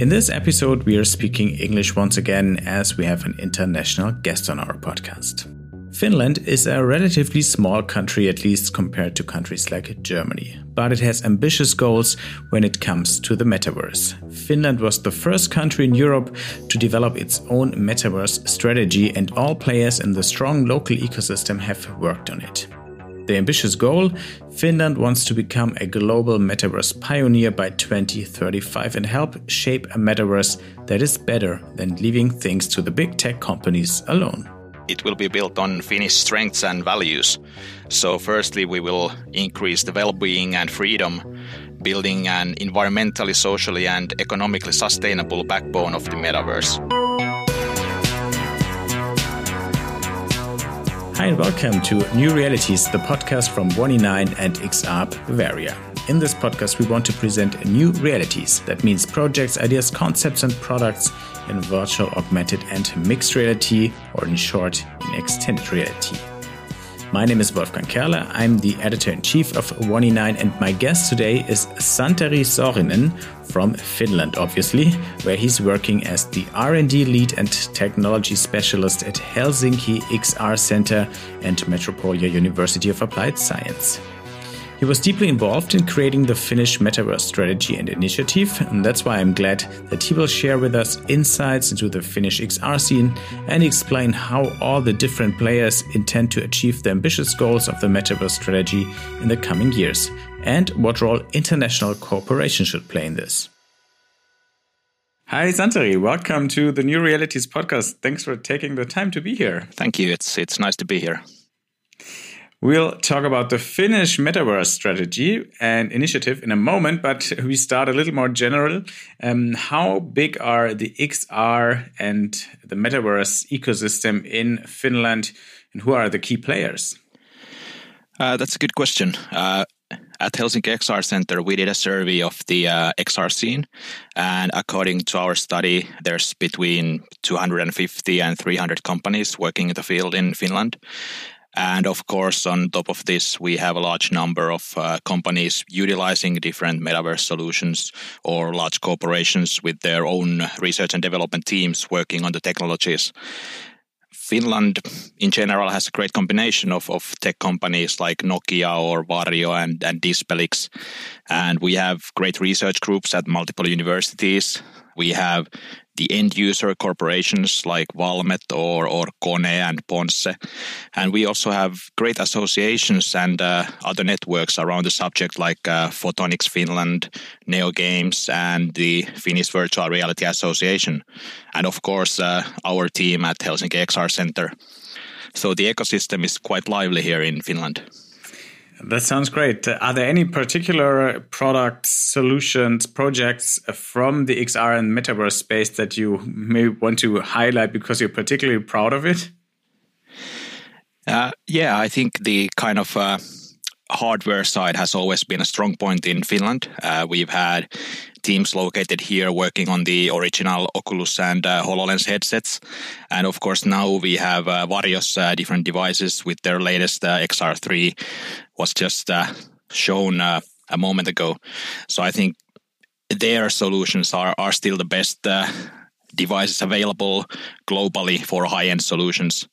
In this episode, we are speaking English once again as we have an international guest on our podcast. Finland is a relatively small country, at least compared to countries like Germany, but it has ambitious goals when it comes to the metaverse. Finland was the first country in Europe to develop its own metaverse strategy, and all players in the strong local ecosystem have worked on it. The ambitious goal Finland wants to become a global metaverse pioneer by 2035 and help shape a metaverse that is better than leaving things to the big tech companies alone. It will be built on Finnish strengths and values. So, firstly, we will increase the well being and freedom, building an environmentally, socially, and economically sustainable backbone of the metaverse. Hi, and welcome to New Realities, the podcast from 1E9 and XR Bavaria. In this podcast, we want to present new realities. That means projects, ideas, concepts, and products in virtual, augmented, and mixed reality, or in short, in extended reality. My name is Wolfgang Kerler. I'm the editor in chief of 1E9, and my guest today is Santeri Saarinen from Finland, obviously, where he's working as the R&D lead and technology specialist at Helsinki XR Center and Metropolia University of Applied Science. He was deeply involved in creating the Finnish Metaverse strategy and initiative, and that's why I'm glad that he will share with us insights into the Finnish XR scene and explain how all the different players intend to achieve the ambitious goals of the Metaverse strategy in the coming years, and what role international cooperation should play in this. Hi, Santeri. Welcome to the New Realities podcast. Thanks for taking the time to be here. Thank you. It's it's nice to be here. We'll talk about the Finnish metaverse strategy and initiative in a moment, but we start a little more general. Um, how big are the XR and the metaverse ecosystem in Finland, and who are the key players? Uh, that's a good question. Uh, at Helsinki XR Center, we did a survey of the uh, XR scene, and according to our study, there's between 250 and 300 companies working in the field in Finland. And of course, on top of this, we have a large number of uh, companies utilizing different metaverse solutions or large corporations with their own research and development teams working on the technologies. Finland in general has a great combination of, of tech companies like Nokia or Varjo and, and Dispelix. And we have great research groups at multiple universities. We have the end user corporations like Valmet or, or Kone and Ponsse. And we also have great associations and uh, other networks around the subject like uh, Photonics Finland, NeoGames, and the Finnish Virtual Reality Association. And of course, uh, our team at Helsinki XR Center. So the ecosystem is quite lively here in Finland. That sounds great. Are there any particular products, solutions, projects from the XR and metaverse space that you may want to highlight because you're particularly proud of it? Uh, yeah, I think the kind of uh, hardware side has always been a strong point in Finland. Uh, we've had teams located here working on the original Oculus and uh, HoloLens headsets. And of course, now we have uh, various uh, different devices with their latest uh, XR3 was just shown a moment ago. So I think their solutions are, are still the best devices available globally for high-end solutions.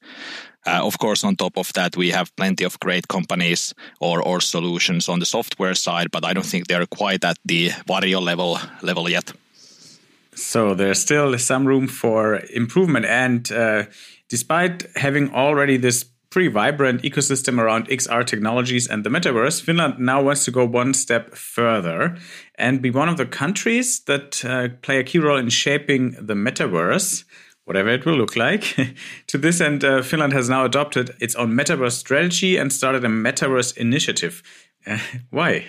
Uh, of course, on top of that, we have plenty of great companies or, or solutions on the software side, but I don't think they're quite at the Varjo level level yet. So there's still some room for improvement. And uh, despite having already this pretty vibrant ecosystem around XR technologies and the metaverse, Finland now wants to go one step further and be one of the countries that uh, play a key role in shaping the metaverse whatever it will look like. to this end, uh, Finland has now adopted its own metaverse strategy and started a metaverse initiative. Uh, why?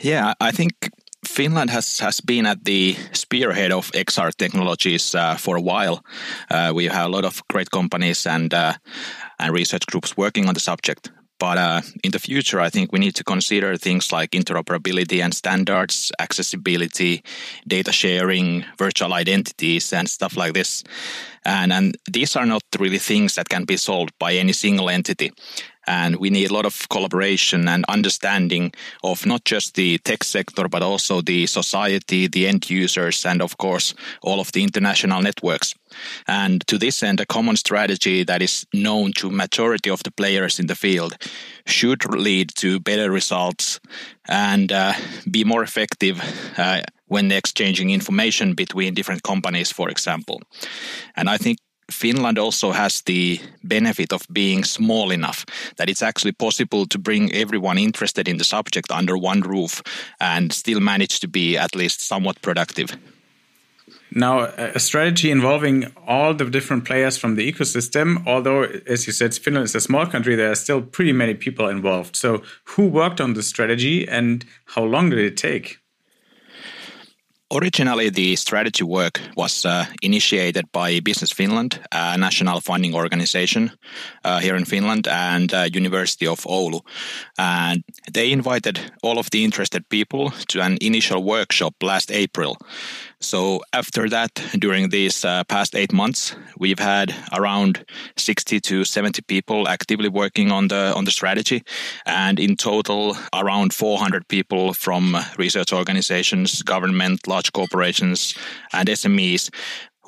Yeah, I think Finland has, has been at the spearhead of XR technologies uh, for a while. Uh, we have a lot of great companies and uh, and research groups working on the subject. But uh, in the future, I think we need to consider things like interoperability and standards, accessibility, data sharing, virtual identities, and stuff like this. And, and these are not really things that can be solved by any single entity. And we need a lot of collaboration and understanding of not just the tech sector, but also the society, the end users, and of course, all of the international networks. And to this end, a common strategy that is known to majority of the players in the field should lead to better results and uh, be more effective uh, when exchanging information between different companies, for example. And I think Finland also has the benefit of being small enough that it's actually possible to bring everyone interested in the subject under one roof and still manage to be at least somewhat productive. Now, a strategy involving all the different players from the ecosystem, although, as you said, Finland is a small country, there are still pretty many people involved. So, who worked on the strategy and how long did it take? Originally, the strategy work was uh, initiated by Business Finland, a national funding organization uh, here in Finland, and uh, University of Oulu. And they invited all of the interested people to an initial workshop last April. So after that, during these uh, past eight months, we've had around 60 to 70 people actively working on the on the strategy, and in total, around 400 people from research organizations, government, large corporations, and SMEs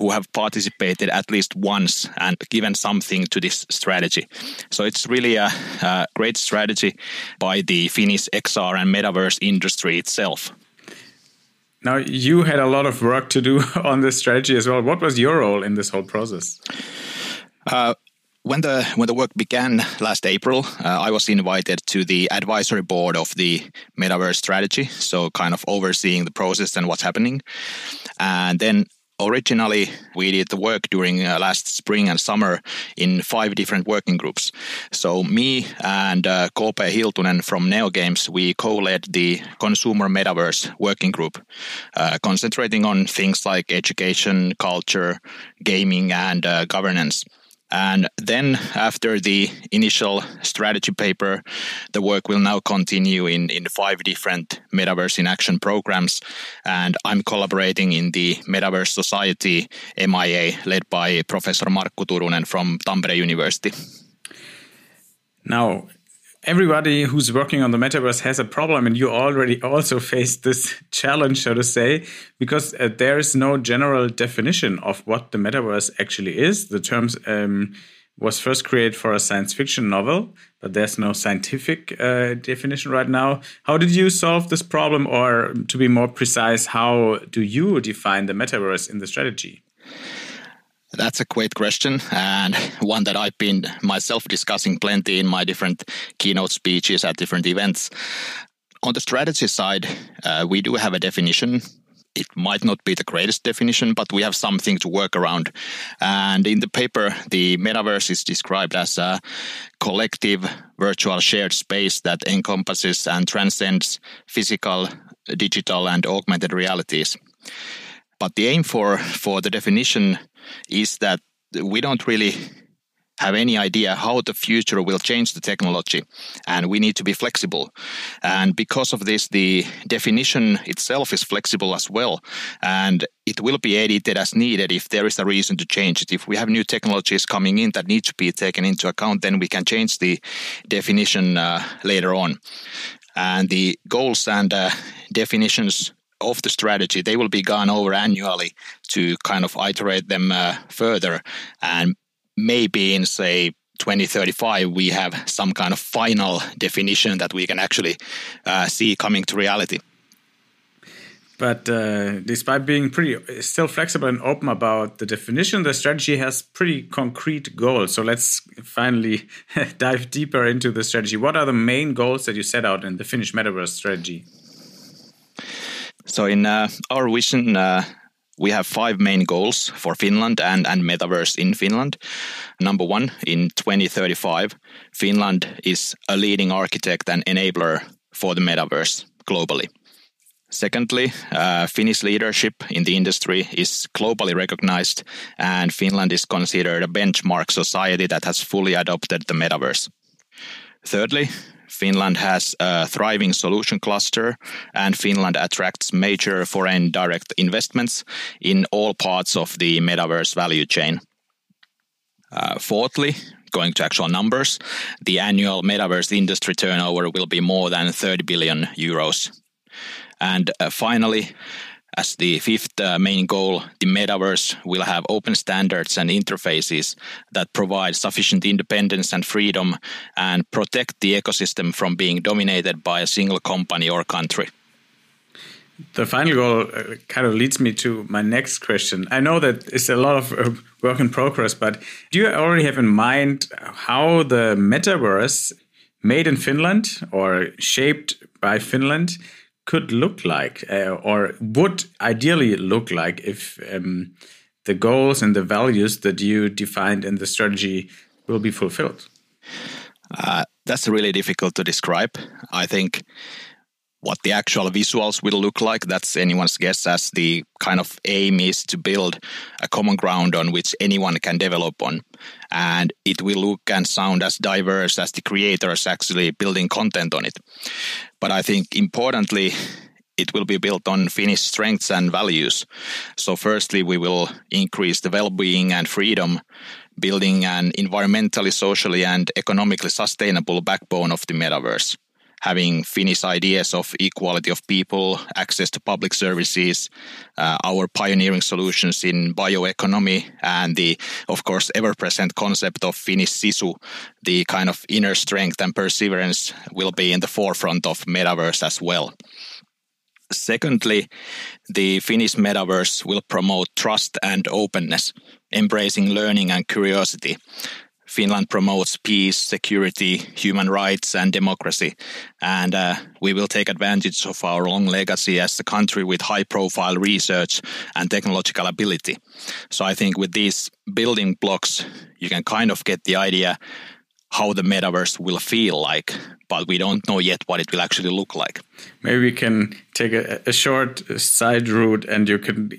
who have participated at least once and given something to this strategy. So it's really a, a great strategy by the Finnish XR and metaverse industry itself. Now, you had a lot of work to do on this strategy as well. What was your role in this whole process? Uh, when the when the work began last April, uh, I was invited to the advisory board of the metaverse strategy, so kind of overseeing the process and what's happening. And then originally we did the work during uh, last spring and summer in five different working groups. So me and uh, K.P. Hiltunen from NeoGames, we co-led the consumer metaverse working group, uh, concentrating on things like education, culture, gaming, and uh, governance. And then after the initial strategy paper, the work will now continue in, in five different Metaverse in Action programs. And I'm collaborating in the Metaverse Society MIA led by Professor Markku Turunen from Tampere University. Now, everybody who's working on the metaverse has a problem and you already also faced this challenge so to say because uh, there is no general definition of what the metaverse actually is. The terms um, was first created for a science fiction novel but there's no scientific uh, definition right now. How did you solve this problem or to be more precise how do you define the metaverse in the strategy that's a great question, and one that I've been myself discussing plenty in my different keynote speeches at different events. On the strategy side, uh, we do have a definition. It might not be the greatest definition, but we have something to work around. And in the paper, the metaverse is described as a collective virtual shared space that encompasses and transcends physical, digital, and augmented realities. But the aim for, for the definition is that we don't really have any idea how the future will change the technology and we need to be flexible. And because of this the definition itself is flexible as well and it will be edited as needed if there is a reason to change it. If we have new technologies coming in that need to be taken into account then we can change the definition uh, later on. And the goals and uh, definitions of the strategy, they will be gone over annually to kind of iterate them uh, further. And maybe in, say, 2035, we have some kind of final definition that we can actually uh, see coming to reality. But uh, despite being pretty still flexible and open about the definition, the strategy has pretty concrete goals. So let's finally dive deeper into the strategy. What are the main goals that you set out in the Finnish Metaverse strategy? So in uh, our vision, uh, we have five main goals for Finland and, and metaverse in Finland. Number one, in 2035, Finland is a leading architect and enabler for the metaverse globally. Secondly, uh, Finnish leadership in the industry is globally recognized, and Finland is considered a benchmark society that has fully adopted the metaverse. Thirdly, Finland has a thriving solution cluster, and Finland attracts major foreign direct investments in all parts of the metaverse value chain. Uh, fourthly, going to actual numbers, the annual metaverse industry turnover will be more than 30 billion euros. And uh, finally, as the fifth uh, main goal, the metaverse will have open standards and interfaces that provide sufficient independence and freedom and protect the ecosystem from being dominated by a single company or country. The final goal uh, kind of leads me to my next question. I know that it's a lot of uh, work in progress, but do you already have in mind how the metaverse made in Finland or shaped by Finland could look like uh, or would ideally look like if um, the goals and the values that you defined in the strategy will be fulfilled? Uh, that's really difficult to describe. I think what the actual visuals will look like, that's anyone's guess, as the kind of aim is to build a common ground on which anyone can develop on. And it will look and sound as diverse as the creators actually building content on it. But I think importantly, it will be built on Finnish strengths and values. So, firstly, we will increase the well being and freedom, building an environmentally, socially, and economically sustainable backbone of the metaverse having Finnish ideas of equality of people, access to public services, uh, our pioneering solutions in bioeconomy, and the, of course, ever-present concept of Finnish sisu, the kind of inner strength and perseverance will be in the forefront of metaverse as well. Secondly, the Finnish metaverse will promote trust and openness, embracing learning and curiosity. Finland promotes peace, security, human rights, and democracy. And uh, we will take advantage of our long legacy as a country with high profile research and technological ability. So I think with these building blocks, you can kind of get the idea how the metaverse will feel like, but we don't know yet what it will actually look like. Maybe we can take a, a short side route and you can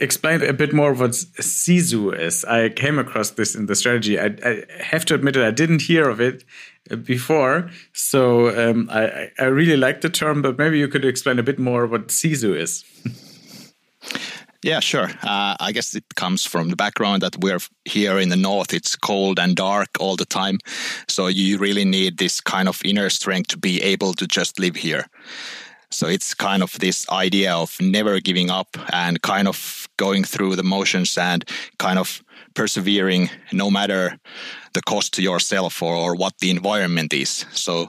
explain a bit more what Sisu is. I came across this in the strategy. I, I have to admit that I didn't hear of it before, so um, I, I really like the term. But maybe you could explain a bit more what Sisu is. Yeah, sure. Uh, I guess it comes from the background that we're here in the north. It's cold and dark all the time. So you really need this kind of inner strength to be able to just live here. So it's kind of this idea of never giving up and kind of going through the motions and kind of persevering no matter the cost to yourself or, or what the environment is. So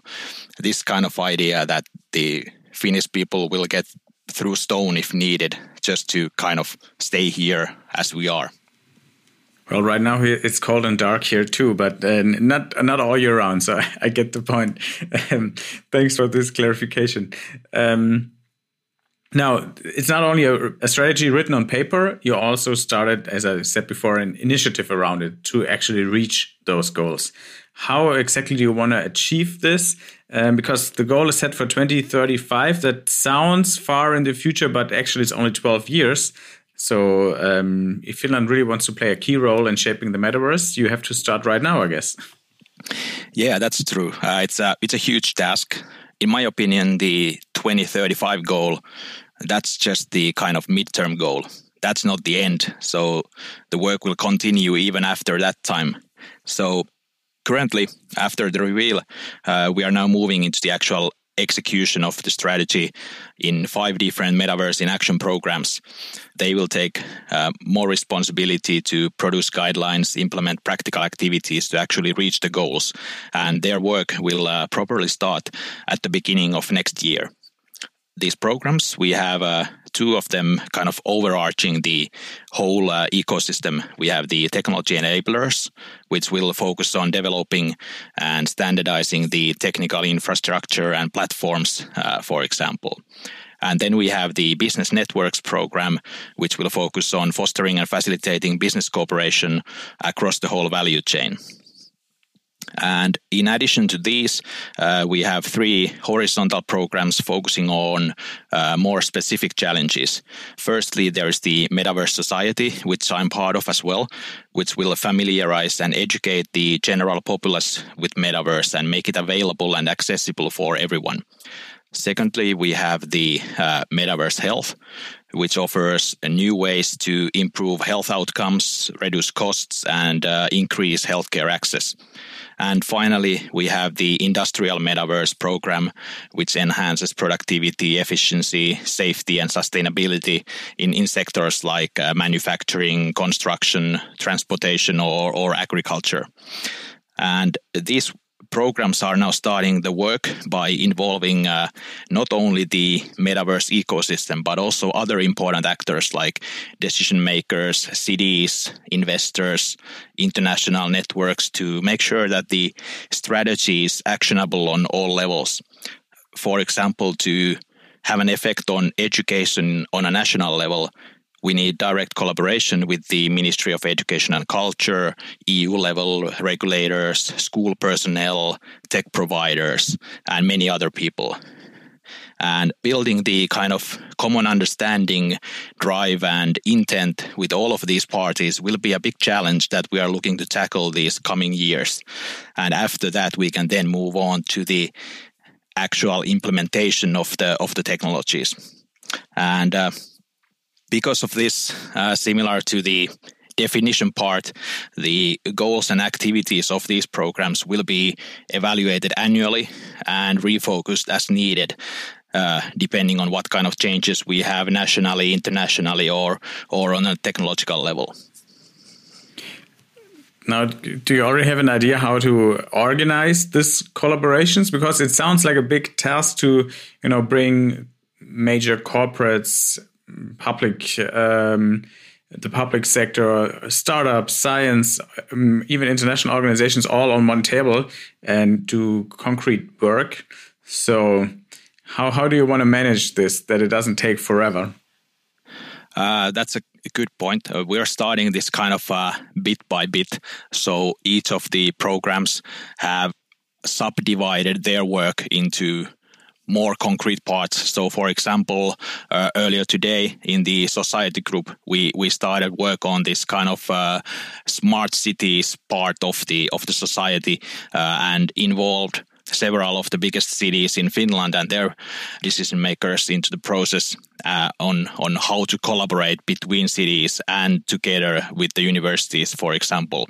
this kind of idea that the Finnish people will get through stone if needed just to kind of stay here as we are. Well, right now it's cold and dark here too, but uh, not not all year round. So I, get the point. Um, thanks for this clarification. Um, now, it's not only a, a, strategy written on paper. You also started, as I said before, an initiative around it to actually reach those goals. How exactly do you want to achieve this? Um, because the goal is set for 2035. That sounds far in the future, but actually it's only 12 years. So um, if Finland really wants to play a key role in shaping the metaverse, you have to start right now, I guess. Yeah, that's true. Uh, it's a it's a huge task. In my opinion, the 2035 goal that's just the kind of midterm goal. That's not the end. So the work will continue even after that time. So currently, after the reveal, uh, we are now moving into the actual execution of the strategy in five different metaverse in action programs. They will take uh, more responsibility to produce guidelines, implement practical activities to actually reach the goals, and their work will uh, properly start at the beginning of next year these programs. We have uh, two of them kind of overarching the whole uh, ecosystem. We have the technology enablers, which will focus on developing and standardizing the technical infrastructure and platforms, uh, for example. And then we have the Business Networks program, which will focus on fostering and facilitating business cooperation across the whole value chain. And in addition to these, uh, we have three horizontal programs focusing on uh, more specific challenges. Firstly, there is the Metaverse Society, which I'm part of as well, which will familiarize and educate the general populace with Metaverse and make it available and accessible for everyone. Secondly, we have the uh, Metaverse Health, which offers new ways to improve health outcomes, reduce costs, and uh, increase healthcare access. And finally, we have the Industrial Metaverse program, which enhances productivity, efficiency, safety, and sustainability in, in sectors like uh, manufacturing, construction, transportation, or, or agriculture. And these programs are now starting the work by involving uh, not only the metaverse ecosystem, but also other important actors like decision makers, cities, investors, international networks to make sure that the strategy is actionable on all levels. For example, to have an effect on education on a national level, we need direct collaboration with the Ministry of Education and Culture, EU level regulators, school personnel, tech providers, and many other people. And building the kind of common understanding, drive, and intent with all of these parties will be a big challenge that we are looking to tackle these coming years. And after that, we can then move on to the actual implementation of the of the technologies. And uh, because of this, uh, similar to the definition part, the goals and activities of these programs will be evaluated annually and refocused as needed. Uh, depending on what kind of changes we have nationally, internationally, or or on a technological level. Now, do you already have an idea how to organize these collaborations? Because it sounds like a big task to, you know, bring major corporates public um, the public sector, startups, science, um, even international organizations all on one table and do concrete work. So, how, how do you want to manage this that it doesn't take forever? Uh, that's a good point. Uh, we're starting this kind of uh, bit by bit. So each of the programs have subdivided their work into more concrete parts. So, for example, uh, earlier today in the society group, we we started work on this kind of uh, smart cities part of the of the society uh, and involved several of the biggest cities in Finland and their decision makers into the process uh, on on how to collaborate between cities and together with the universities, for example.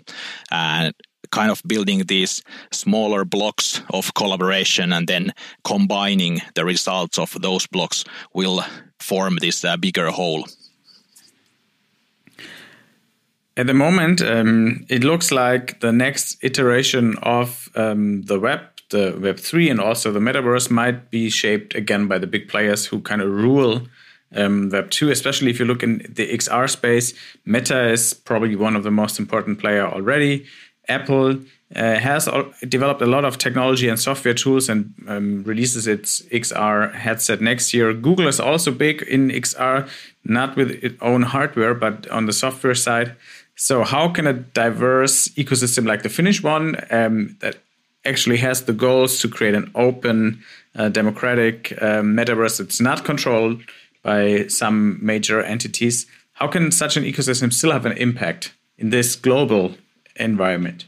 And kind of building these smaller blocks of collaboration and then combining the results of those blocks will form this uh, bigger whole. At the moment, um, it looks like the next iteration of um, the web, the Web 3, and also the metaverse might be shaped again by the big players who kind of rule um, Web 2, especially if you look in the XR space. Meta is probably one of the most important player already. Apple uh, has developed a lot of technology and software tools and um, releases its XR headset next year. Google is also big in XR, not with its own hardware, but on the software side. So, how can a diverse ecosystem like the Finnish one um, that actually has the goals to create an open, uh, democratic uh, metaverse that's not controlled by some major entities, how can such an ecosystem still have an impact in this global environment?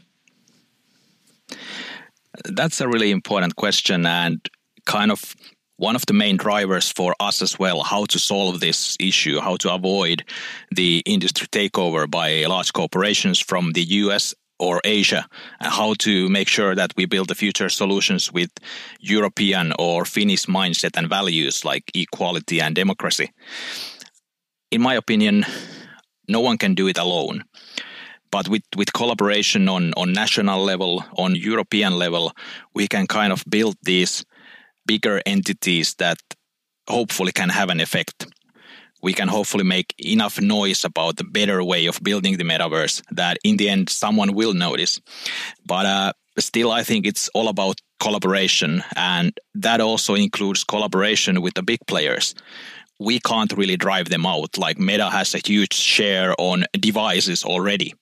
That's a really important question and kind of one of the main drivers for us as well how to solve this issue how to avoid the industry takeover by large corporations from the US or Asia and how to make sure that we build the future solutions with European or Finnish mindset and values like equality and democracy in my opinion no one can do it alone but with, with collaboration on, on national level, on European level, we can kind of build these bigger entities that hopefully can have an effect. We can hopefully make enough noise about the better way of building the metaverse that in the end someone will notice. But uh, still, I think it's all about collaboration, and that also includes collaboration with the big players we can't really drive them out. Like Meta has a huge share on devices already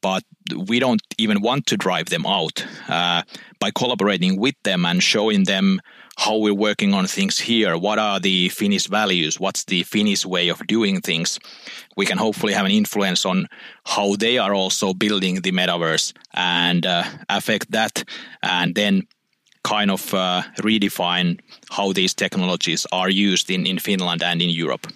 but we don't even want to drive them out uh, by collaborating with them and showing them how we're working on things here. What are the Finnish values? What's the Finnish way of doing things? We can hopefully have an influence on how they are also building the metaverse and uh, affect that, and then kind of uh, redefine how these technologies are used in, in Finland and in Europe.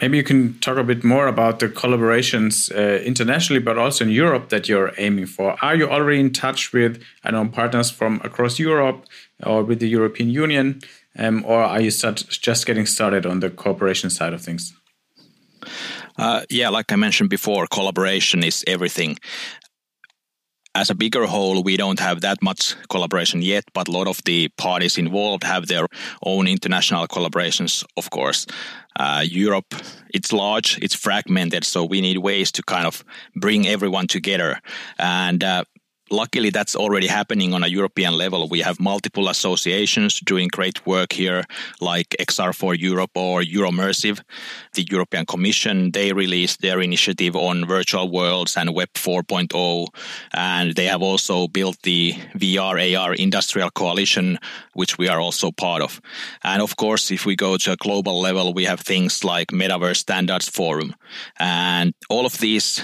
Maybe you can talk a bit more about the collaborations uh, internationally, but also in Europe that you're aiming for. Are you already in touch with, I know, partners from across Europe or with the European Union, um, or are you just getting started on the cooperation side of things? Uh, yeah, like I mentioned before, collaboration is everything as a bigger whole, we don't have that much collaboration yet, but a lot of the parties involved have their own international collaborations, of course. Uh, Europe, it's large, it's fragmented, so we need ways to kind of bring everyone together. And uh, luckily that's already happening on a European level. We have multiple associations doing great work here, like XR4 Europe or Euromersive. The European Commission, they released their initiative on virtual worlds and Web 4.0. And they have also built the VR AR industrial coalition, which we are also part of. And of course, if we go to a global level, we have things like Metaverse Standards Forum. And all of these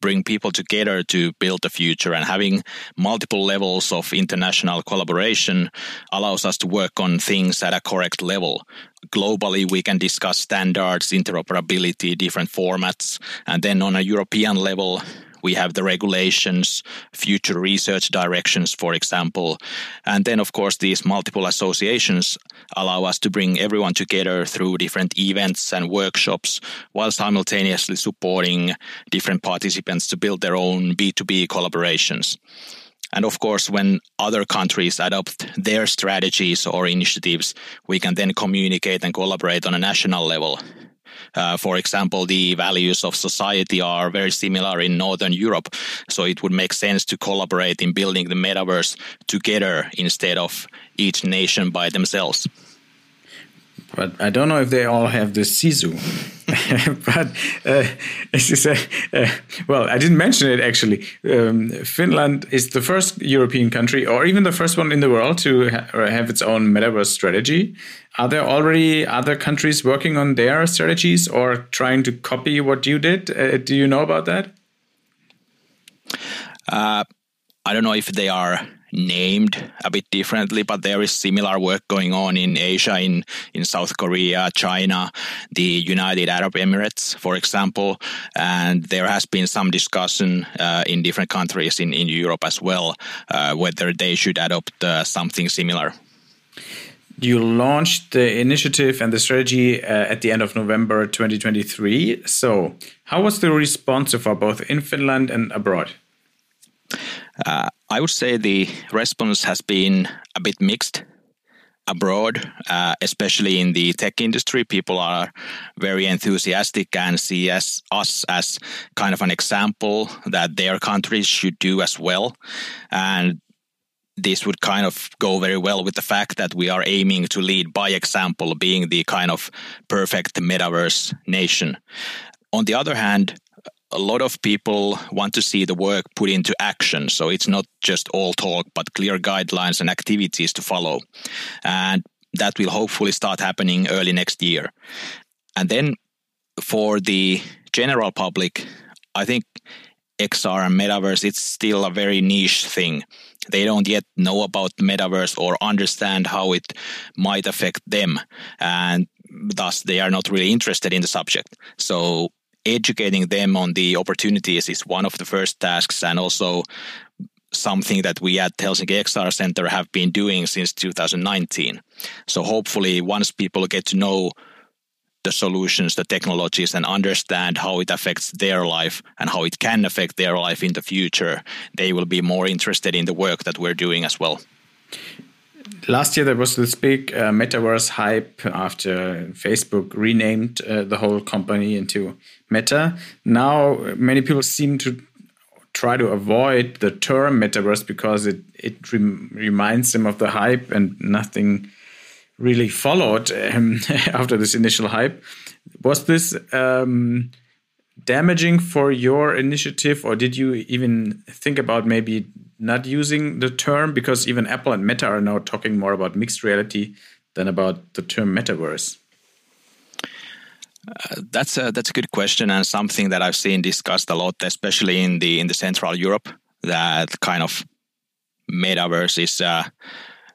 bring people together to build the future. And having multiple levels of international collaboration allows us to work on things at a correct level. Globally we can discuss standards interoperability different formats. And then on a european level we have the regulations, future research directions, for example. And then, of course, these multiple associations allow us to bring everyone together through different events and workshops while simultaneously supporting different participants to build their own B2B collaborations. And of course, when other countries adopt their strategies or initiatives, we can then communicate and collaborate on a national level uh, for example, the values of society are very similar in Northern Europe. So it would make sense to collaborate in building the metaverse together instead of each nation by themselves. But I don't know if they all have the Sisu. but uh, as you say, uh, well, I didn't mention it actually. Um, Finland is the first European country, or even the first one in the world, to ha have its own metaverse strategy. Are there already other countries working on their strategies or trying to copy what you did? Uh, do you know about that? Uh, I don't know if they are named a bit differently, but there is similar work going on in Asia, in, in South Korea, China, the United Arab Emirates, for example. And there has been some discussion uh, in different countries in, in Europe as well, uh, whether they should adopt uh, something similar. You launched the initiative and the strategy uh, at the end of November 2023. So, how was the response so far, both in Finland and abroad? Uh, I would say the response has been a bit mixed abroad, uh, especially in the tech industry. People are very enthusiastic and see us as kind of an example that their countries should do as well. And this would kind of go very well with the fact that we are aiming to lead by example, being the kind of perfect metaverse nation. On the other hand, a lot of people want to see the work put into action. So it's not just all talk, but clear guidelines and activities to follow. And that will hopefully start happening early next year. And then for the general public, I think XR and metaverse, it's still a very niche thing. They don't yet know about metaverse or understand how it might affect them. And thus, they are not really interested in the subject. So educating them on the opportunities is one of the first tasks and also something that we at Helsinki XR Center have been doing since 2019. So hopefully once people get to know the solutions, the technologies, and understand how it affects their life and how it can affect their life in the future, they will be more interested in the work that we're doing as well last year there was this big uh, metaverse hype after Facebook renamed uh, the whole company into Meta. Now many people seem to try to avoid the term metaverse because it it rem reminds them of the hype and nothing really followed um, after this initial hype. Was this um, damaging for your initiative, or did you even think about maybe not using the term? Because even Apple and Meta are now talking more about mixed reality than about the term metaverse. Uh, that's a that's a good question and something that I've seen discussed a lot, especially in the in the Central Europe. That kind of metaverse is a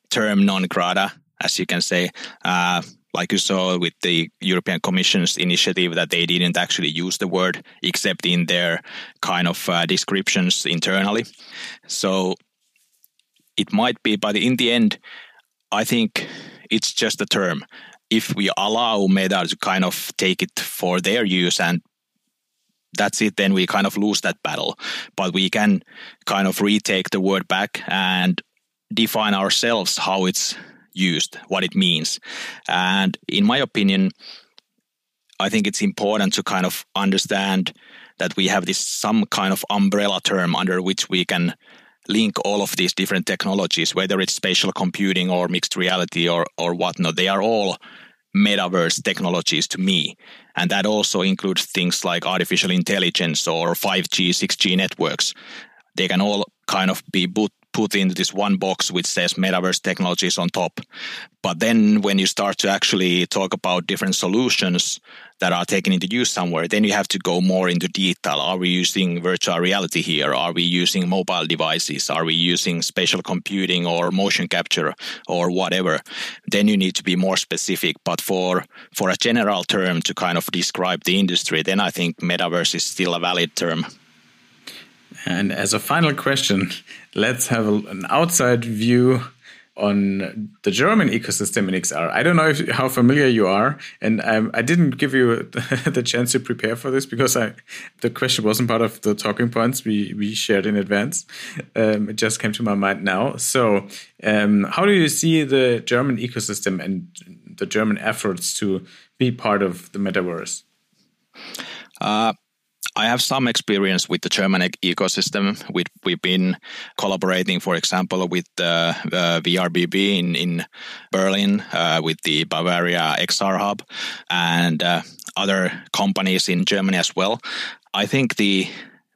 term non grata, as you can say. Uh, like you saw with the European Commission's initiative, that they didn't actually use the word except in their kind of uh, descriptions internally. So it might be, but in the end, I think it's just a term. If we allow Meta to kind of take it for their use and that's it, then we kind of lose that battle. But we can kind of retake the word back and define ourselves how it's used, what it means. And in my opinion, I think it's important to kind of understand that we have this some kind of umbrella term under which we can link all of these different technologies, whether it's spatial computing or mixed reality or or whatnot. They are all metaverse technologies to me. And that also includes things like artificial intelligence or 5G, 6G networks. They can all kind of be put, put into this one box which says metaverse technologies on top. But then when you start to actually talk about different solutions that are taken into use somewhere, then you have to go more into detail. Are we using virtual reality here? Are we using mobile devices? Are we using spatial computing or motion capture or whatever? Then you need to be more specific. But for, for a general term to kind of describe the industry, then I think metaverse is still a valid term. And as a final question, let's have an outside view on the German ecosystem in XR. I don't know if, how familiar you are, and I didn't give you the chance to prepare for this because I, the question wasn't part of the talking points we, we shared in advance. Um, it just came to my mind now. So, um, how do you see the German ecosystem and the German efforts to be part of the metaverse? Uh, I have some experience with the German ecosystem. We, we've been collaborating, for example, with uh, uh, VRBB in, in Berlin, uh, with the Bavaria XR Hub, and uh, other companies in Germany as well. I think the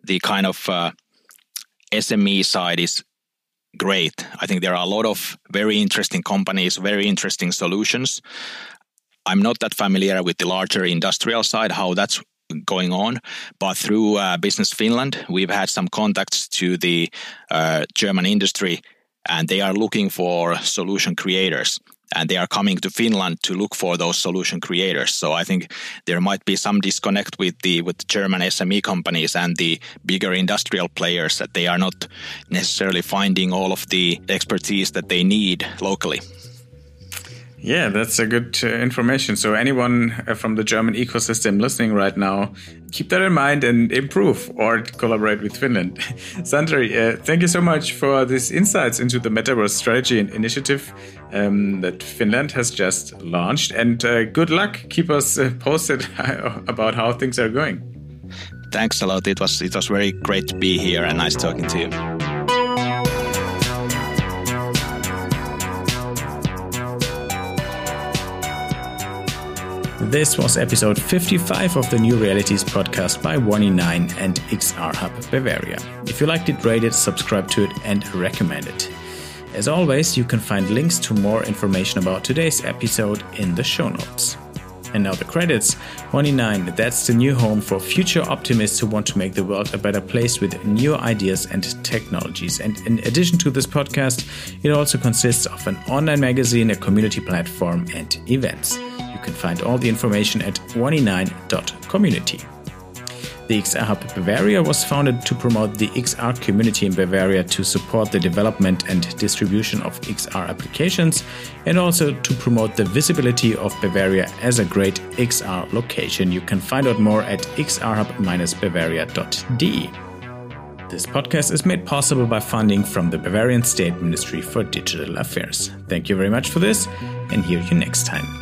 the kind of uh, SME side is great. I think there are a lot of very interesting companies, very interesting solutions. I'm not that familiar with the larger industrial side, how that's going on. But through uh, Business Finland, we've had some contacts to the uh, German industry, and they are looking for solution creators. And they are coming to Finland to look for those solution creators. So I think there might be some disconnect with the with the German SME companies and the bigger industrial players that they are not necessarily finding all of the expertise that they need locally. Yeah, that's a good uh, information. So, anyone uh, from the German ecosystem listening right now, keep that in mind and improve or collaborate with Finland. Santeri, uh, thank you so much for these insights into the Metaverse strategy and initiative um, that Finland has just launched. And uh, good luck. Keep us uh, posted about how things are going. Thanks a lot. It was it was very great to be here and nice talking to you. This was episode 55 of the New Realities podcast by 1E9 and XR Hub Bavaria. If you liked it, rate it, subscribe to it, and recommend it. As always, you can find links to more information about today's episode in the show notes. And now the credits. 1E9, that's the new home for future optimists who want to make the world a better place with new ideas and technologies. And in addition to this podcast, it also consists of an online magazine, a community platform, and events. You can find all the information at 1e9.community. The XR Hub Bavaria was founded to promote the XR community in Bavaria to support the development and distribution of XR applications and also to promote the visibility of Bavaria as a great XR location. You can find out more at xrhub-bavaria.de. This podcast is made possible by funding from the Bavarian State Ministry for Digital Affairs. Thank you very much for this and hear you next time.